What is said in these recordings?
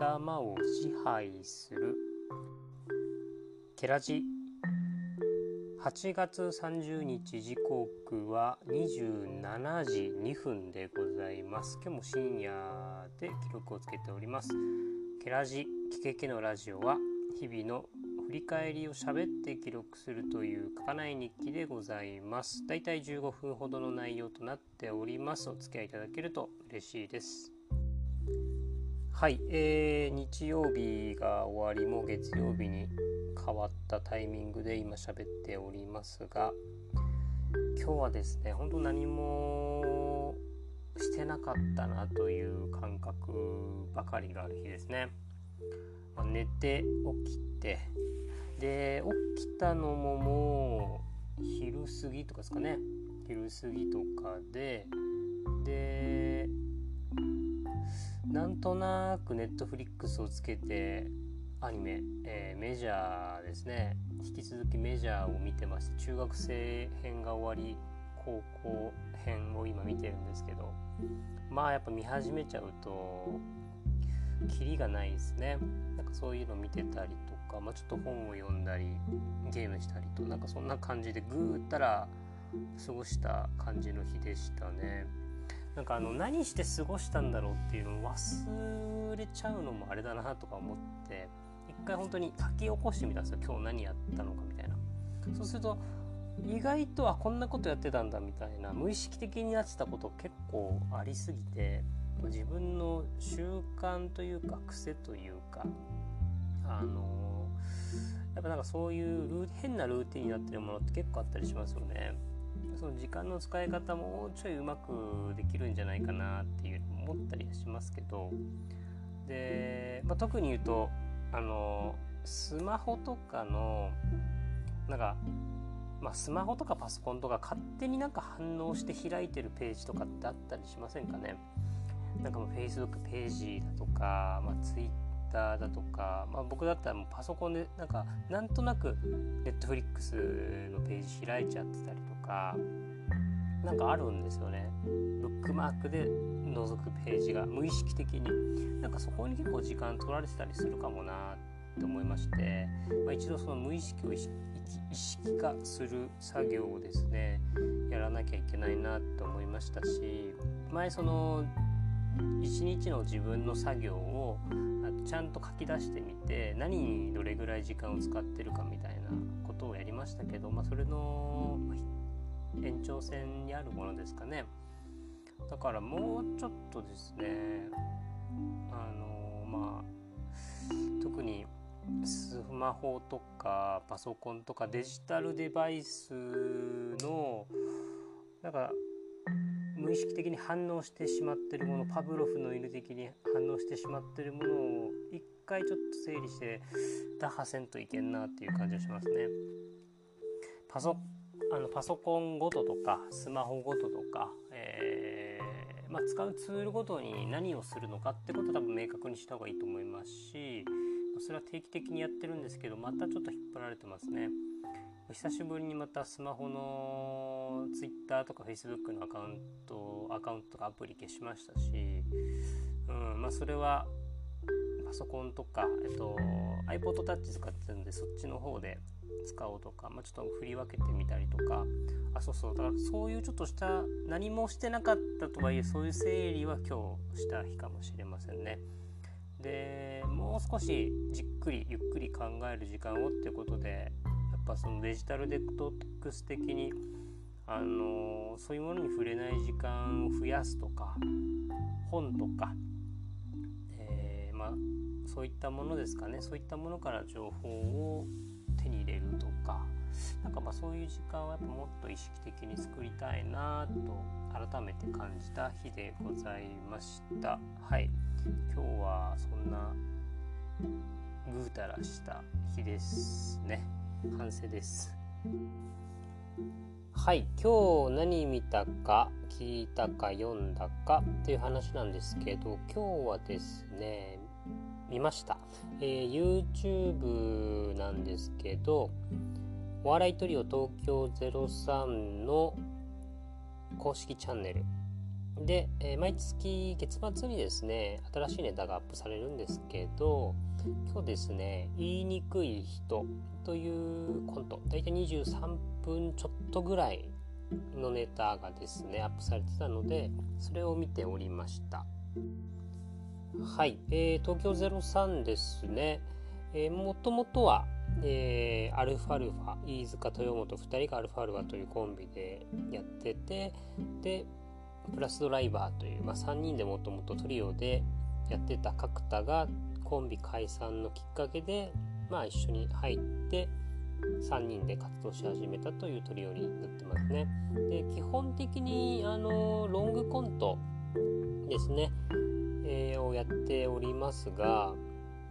頭を支配する。ケラジ。8月30日時刻は27時2分でございます。今日も深夜で記録をつけております。ケラジ。聞けけのラジオは日々の振り返りを喋って記録するという書かない日記でございます。だいたい15分ほどの内容となっております。お付き合いいただけると嬉しいです。はい、えー、日曜日が終わりも月曜日に変わったタイミングで今喋っておりますが今日はですね本当何もしてなかったなという感覚ばかりがある日ですね。まあ、寝て起きてで起きたのももう昼過ぎとかですかね昼過ぎとかででなんとなくネットフリックスをつけてアニメ、えー、メジャーですね。引き続きメジャーを見てまして中学生編が終わり高校編を今見てるんですけど。まあやっぱ見始めちゃうとキリがないですね。なんかそういうの見てたりとか、まあ、ちょっと本を読んだりゲームしたりとなんかそんな感じでぐーったら過ごした感じの日でしたね。なんかあの何して過ごしたんだろうっていうのを忘れちゃうのもあれだなとか思って一回本当に書き起こしてみたんですよ今日何やったのかみたいなそうすると意外とはこんなことやってたんだみたいな無意識的にやってたこと結構ありすぎて自分の習慣というか癖というかあのやっぱなんかそういう変なルーティンになってるものって結構あったりしますよね。その時間の使い方もうちょいうまくできるんじゃないかなっていう思ったりはしますけど。で、まあ、特に言うとあのスマホとかのなんかまあ、スマホとかパソコンとか勝手になんか反応して開いてるページとかってあったりしませんかね。なんかもう Facebook ページだとか、まあ、Twitter だとか、まあ、僕だったらもうパソコンでなんかなんとなく Netflix のページ開いちゃってたりとかなんかあるんですよね。ブックマークで覗くページが無意識的に。なんかそこに結構時間取られてたりするかもなって思いまして、まあ、一度その無意識を意識化する作業をですねやらなきゃいけないなって思いましたし前その一日の自分の作業をちゃんと書き出してみて何にどれぐらい時間を使ってるかみたいなことをやりましたけど、まあ、それの延長線にあるものですかね。だからもうちょっとですねあのまあ特にスマホとかパソコンとかデジタルデバイスのなんか無意識的に反応してしまってるものパブロフの犬的に反応してしまってるものを一回ちょっと整理して打破せんといけんなっていう感じがしますね。パソあのパソコンごととかスマホごととか、えー、まあ、使うツールごとに何をするのかってことは多分明確にした方がいいと思いますしそれは定期的にやってるんですけどまたちょっと引っ張られてますね。久しぶりにまたスマホの Twitter とか Facebook のアカウントアカウントとかアプリ消しましたし、うんまあ、それはパソコンとか、えっと、iPod Touch 使ってるんでそっちの方で使おうとか、まあ、ちょっと振り分けてみたりとかあそうそうだからそういうちょっとした何もしてなかったとはいえそういう整理は今日した日かもしれませんね。でもう少しじっくりゆっくり考える時間をっていうことでやっぱそのデジタルデトックス的にあのそういうものに触れない時間を増やすとか本とか、えー、まあ、そういったものですかね。そういったものから情報を手に入れるとかなんかまあそういう時間はやっぱもっと意識的に作りたいなと改めて感じた日でございました。はい。今日はそんなぐうたらした日ですね。完成です。はい今日何見たか聞いたか読んだかっていう話なんですけど今日はですね見ました、えー、YouTube なんですけどお笑いトリオ東京03の公式チャンネル。で、えー、毎月月末にですね新しいネタがアップされるんですけど今日ですね「言いにくい人」というコント大体23分ちょっとぐらいのネタがですねアップされてたのでそれを見ておりました。はい、えー、東京03ですね、えー、もともとは、えー、アルファルファ飯塚豊本2人がアルファルファというコンビでやっててでプラスドライバーという、まあ、3人でもともとトリオでやってた角田がコンビ解散のきっかけで、まあ、一緒に入って3人で活動し始めたというトリオになってますね。で基本的にあのロングコントですね、えー、をやっておりますが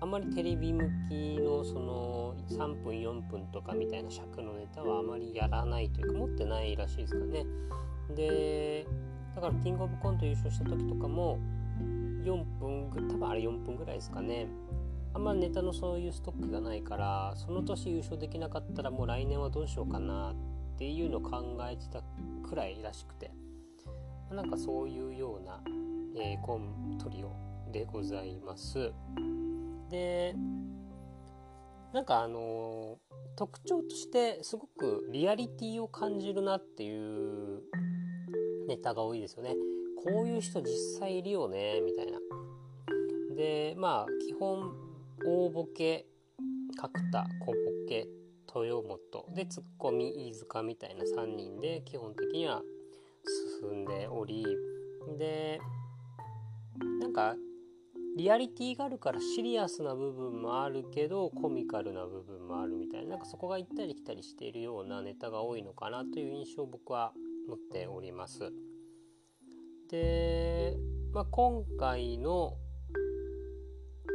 あんまりテレビ向きのその3分4分とかみたいな尺のネタはあまりやらないというか持ってないらしいですかね。でだからキングオブコント優勝した時とかも4分多分あれ4分ぐらいですかね。あんまネタのそういうストックがないからその年優勝できなかったらもう来年はどうしようかなっていうのを考えてたくらいらしくて。なんかそういうような、えー、コントリオでございます。でなんかあのー、特徴としてすごくリアリティを感じるなっていうネタが多いですよね。こういう人実際いるよねみたいな。でまあ基本大ボケ角田小ボケ豊本。でツッコミ飯塚みたいな3人で基本的には進んでおり。でなんかリアリティがあるからシリアスな部分もあるけどコミカルな部分もあるみたいな。なんかそこが行ったり来たりしているようなネタが多いのかなという印象を僕は持っております。で、まあ、今回の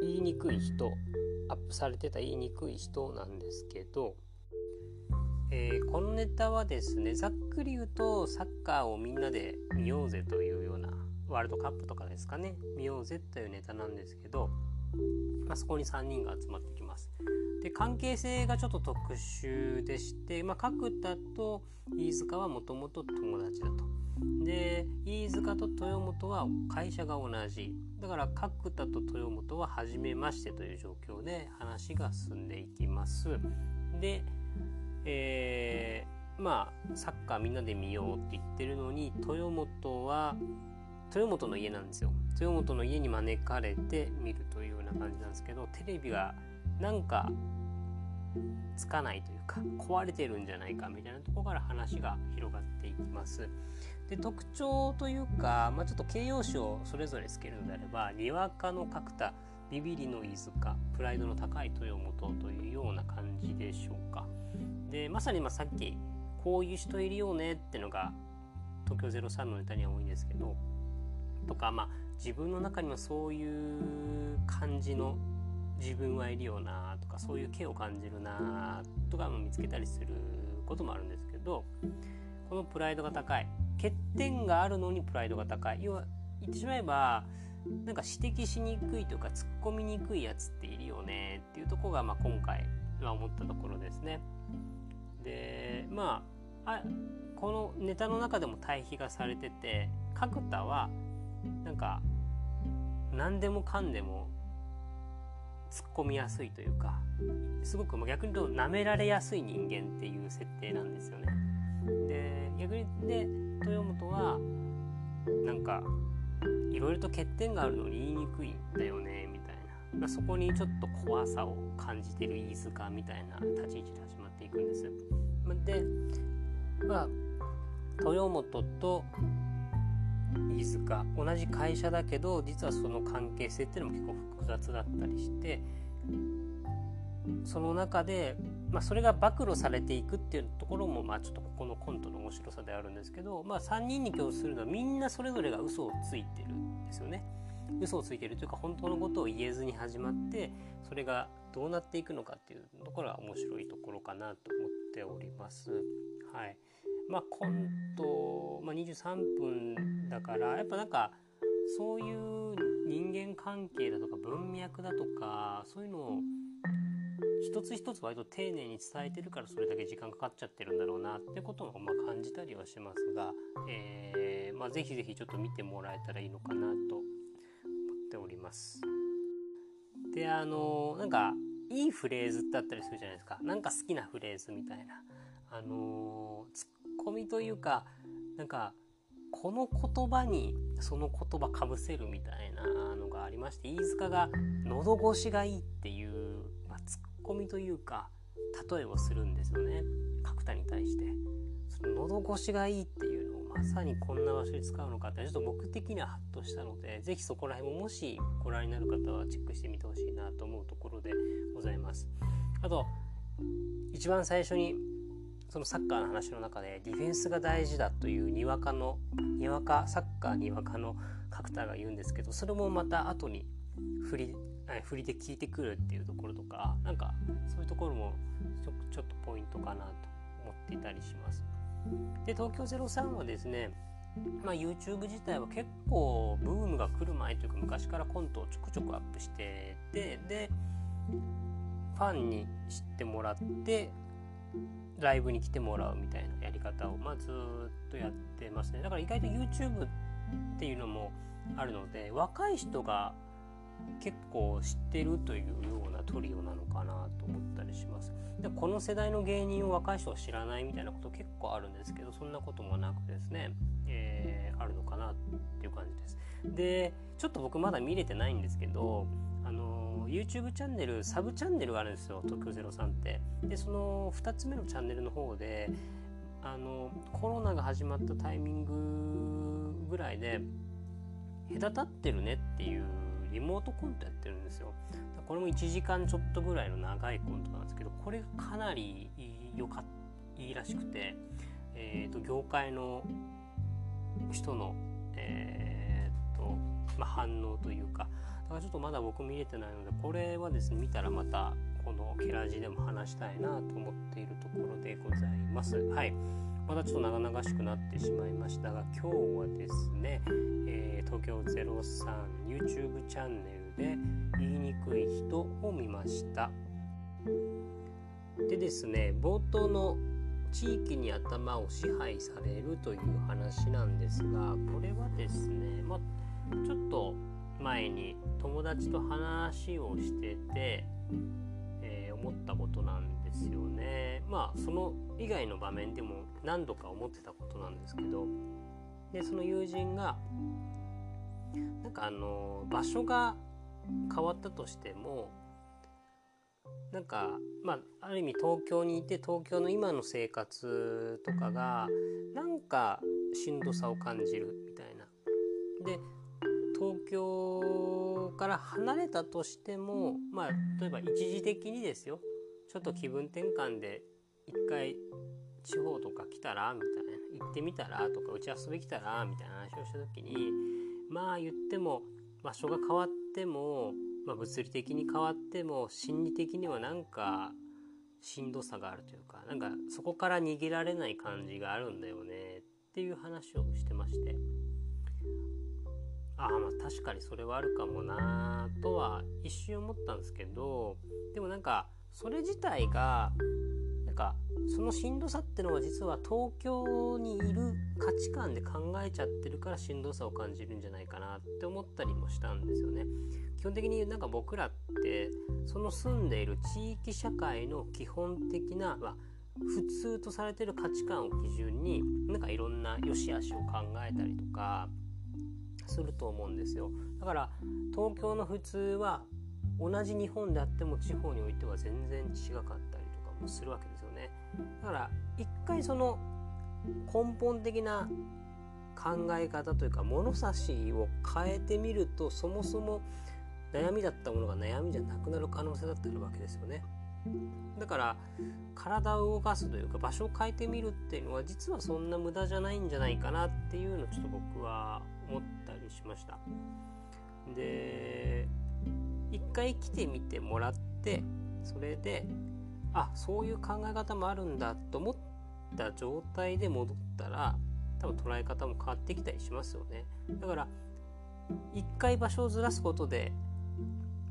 言いにくい人アップされてた言いにくい人なんですけど、えー、このネタはですねざっくり言うとサッカーをみんなで見ようぜというようなワールドカップとかですかね見ようぜというネタなんですけど、そこに3人が集まってきます。で関係性がちょっと特殊でして、まあ、角田と飯塚はもともと友達だと。で飯塚と豊本は会社が同じだから角田と豊本は初めましてという状況で話が進んでいきますで、えー、まあサッカーみんなで見ようって言ってるのに豊本は豊本の家なんですよ豊本の家に招かれて見るな感じなんですけどテレビがなんかつかないというか壊れてるんじゃないかみたいなところから話が広がっていきます。で特徴というか、まあ、ちょっと形容詞をそれぞれつけるのであればにわかの角田ビビりの飯塚プライドの高い豊本というような感じでしょうか。でまさにまさっきこういう人いるよねってのが東京03のネタには多いんですけどとかまあ自分の中にはそういう感じの自分はいるよなとかそういう毛を感じるなとかも見つけたりすることもあるんですけどこのプライドが高い欠点があるのにプライドが高い要は言ってしまえばなんか指摘しにくいというか突っ込みにくいやつっているよねっていうとこが、まあ、今回は思ったところですね。でまああこのネタの中でも対比がされてて角田はなんか何でもかんでも突っ込みやすいというかすごく逆に言うと舐められやすい人間っていう設定なんですよね。で逆にで豊本はなんかいろいろと欠点があるのに言いにくいんだよねみたいな、まあ、そこにちょっと怖さを感じてる飯塚みたいな立ち位置で始まっていくんです。でまあ豊本と飯塚同じ会社だけど実はその関係性っていうのも結構複雑だったりしてその中でまあ、それが暴露されていくっていうところも、まあ、ちょっとここのコントの面白さであるんですけど、まあ、3人に共通するのはみんなそれぞれが嘘をついてるんですよね。嘘をついてるというか本当のことを言えずに始まってそれがどうなっていくのかっていうところが面白いところかなと思っております。はい。まあコント、まあ、23分だからやっぱなんかそういう人間関係だとか文脈だとかそういうのを一つ一つ割と丁寧に伝えてるからそれだけ時間かかっちゃってるんだろうなってこともまあ感じたりはしますが、えーまあ、ぜひぜひちょっと見てもらえたらいいのかなと思っております。であのなんかいいフレーズってあったりするじゃないですか。なんか好きなフレーズみたいな。あのツというかなんかこの言葉にその言葉かぶせるみたいなのがありまして飯塚が喉越しがいいっていう、まあ、ツッコミというか例えをするんですよね。角田に対して。その喉越しがいいっていうのをまさにこんな場所に使うのかってちょっと僕的にはハッとしたので是非そこら辺ももしご覧になる方はチェックしてみてほしいなと思うところでございます。あと一番最初にそのサッカーの話の中でディフェンスが大事だというにわかのにわかサッカーにわかの角田が言うんですけどそれもまた後に振り振りで聞いてくるっていうところとかなんかそういうところもちょちょっとポイントかなと思っていたりします。で東京03はですねまあ、YouTube 自体は結構ブームが来る前というか昔からコントをちょくちょくアップしててでファンに知ってもらってライブに来てもらうみたいなやり方を、まあ、ずっとやってますね。だから意外と YouTube っていうのもあるので若い人が結構知ってるというようなトリオなのかなと思ったりします。でこの世代の芸人を若い人は知らないみたいなこと結構あるんですけどそんなこともなくですね、えー、あるのかなっていう感じです。でちょっと僕まだ見れてないんですけどあの YouTube チャンネルサブチャンネルがあるんですよ東京03って。でその2つ目のチャンネルの方であのコロナが始まったタイミングぐらいで隔たってるねっていうリモートコントやってるんですよ。これも1時間ちょっとぐらいの長いコントなんですけどこれがかなり良かいいらしくて、えーと、業界の人の、えーとまあ、反応というかからちょっとまだ僕見れてないのでこれはですね見たらまたこのケラジでも話したいなと思っているところでございます。はいまたちょっと長々しくなってしまいましたが今日はですね、えー、東京03 YouTube チャンネルで言いにくい人を見ましたでですね冒頭の地域に頭を支配されるという話なんですがこれはですね、まあ、ちょっと前に友達と話をしてて、えー、思ったことなんですよね。まあその以外の場面でも何度か思ってたことなんですけどでその友人がなんかあの場所が変わったとしてもなんかまあある意味東京にいて東京の今の生活とかがなんかしんどさを感じるみたいな。で東京から離れたとしてもまあ例えば一時的にですよ。ちょっと気分転換で一回地方とか来たらみたいな行ってみたらとか打ち遊び来たらみたいな話をした時にまあ言っても場所が変わっても、まあ、物理的に変わっても心理的にはなんかしんどさがあるというかなんかそこから逃げられない感じがあるんだよねっていう話をしてましてああまあ確かにそれはあるかもなとは一瞬思ったんですけどでもなんかそれ自体がなんかそのしんどさってのは実は東京にいる価値観で考えちゃってるからしんどさを感じるんじゃないかなって思ったりもしたんですよね。基本的になんか僕らってその住んでいる地域社会の基本的な、まあ、普通とされてる価値観を基準になんかいろんな良し悪しを考えたりとかすると思うんですよ。だから東京の普通は同じ日本であっても地方においては全然違かったりとかもするわけですよね。だから一回その根本的な考え方というか物差しを変えてみるとそもそも悩みだったものが悩みじゃなくなる可能性だってあるわけですよね。だから体を動かすというか場所を変えてみるっていうのは実はそんな無駄じゃないんじゃないかなっていうのをちょっと僕は思ったりしました。で一回来てみてもらってそれであそういう考え方もあるんだと思った状態で戻ったら多分捉え方も変わってきたりしますよねだから一回場所をずらすことで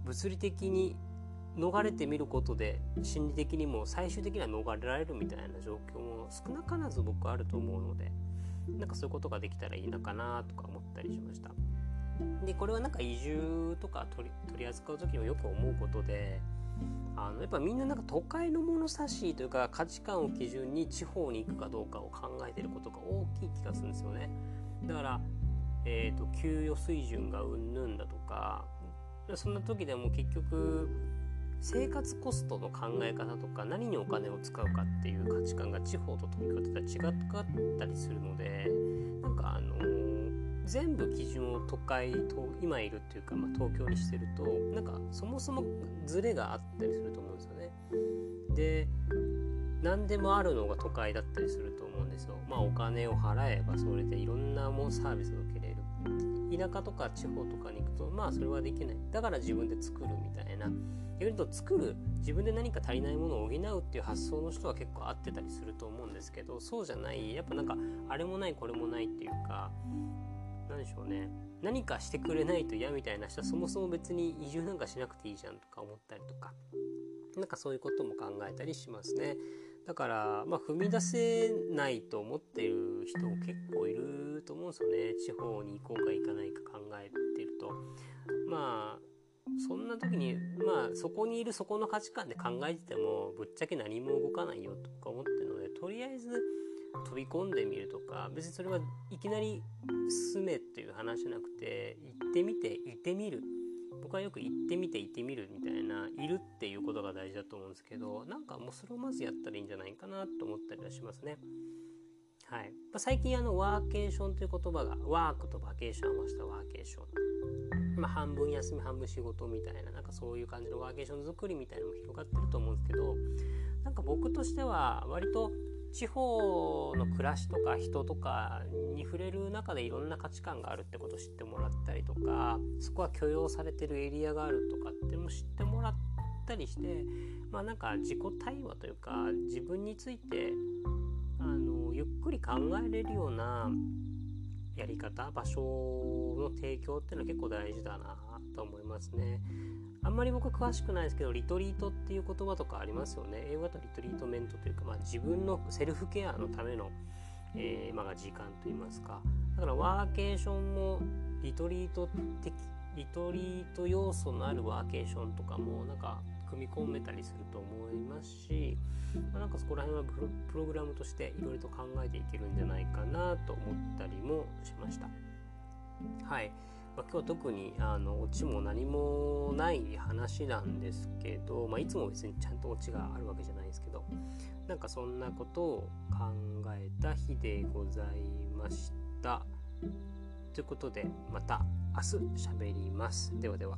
物理的に逃れてみることで心理的にも最終的には逃れられるみたいな状況も少なからず僕はあると思うのでなんかそういうことができたらいいのかなとか思ったりしました。でこれはなんか移住とか取り取り扱う時もよく思うことであのやっぱみんななんか都会の物差しというか価値観を基準に地方に行くかどうかを考えてることが大きい気がするんですよね。だからえーと、給与水準がうんぬんだとかそんな時でも結局生活コストの考え方とか何にお金を使うかっていう価値観が地方と東京と違ったりするのでなんかあのー、全部基準を都会と今いるっていうか、まあ、東京にしてるとなんかそもそもズレがあったりすると思うんですよね。で何でもあるのが都会だったりすると思うんですよ。まあお金を払えばそれでいろんなもんサービスを受け。田舎とか地方とかに行くとまあそれはできない。だから自分で作るみたいな。言うと作る自分で何か足りないものを補うっていう発想の人は結構合ってたりすると思うんですけどそうじゃないやっぱなんかあれもないこれもないっていうか何でしょうね。何かしてくれないと嫌みたいな人はそもそも別に移住なんかしなくていいじゃんとか思ったりとかなんかそういうことも考えたりしますね。だから、まあ、踏み出せないと思ってる人も結構いると思うんですよね。地方に行こうか行かないか考えてると。まあそんな時にまあそこにいるそこの価値観で考えててもぶっちゃけ何も動かないよとか思ってるのでとりあえず飛び込んでみるとか別にそれはいきなり進めっていう話じゃなくて行ってみて行ってみる。僕はよく行ってみて行ってみるみたいないるっていうことが大事だと思うんですけどなんかもうそれをまずやったらいいんじゃないかなと思ったりはしますね。はい、最近あのワーケーションという言葉がワークとバケーションを合わせたワーケーション、まあ、半分休み半分仕事みたいななんかそういう感じのワーケーション作りみたいなのも広がってると思うんですけどなんか僕としては割と地方の暮らしとか人とかに触れる中でいろんな価値観があるってことを知ってもらったりとかそこは許容されてるエリアがあるとかっても知ってもらったりしてまあなんか自己対話というか自分についてあのゆっくり考えれるようなやり方場所の提供っていうのは結構大事だなと思いますね。あんまり僕詳しくないですけど、リトリートっていう言葉とかありますよね。英語だとリトリートメントというか、まあ、自分のセルフケアのための、えー、まあ、時間といいますか。だからワーケーションもリトリート的、リトリート要素のあるワーケーションとかもなんか組み込めたりすると思いますし、まあ、なんかそこら辺はプログラムとしていろいろと考えていけるんじゃないかなと思ったりもしました。はい。まあ、今日特にあのオチも何もない話なんですけど、まあ、いつも別にちゃんとオチがあるわけじゃないですけどなんかそんなことを考えた日でございました。ということでまた明日喋ります。ではでは。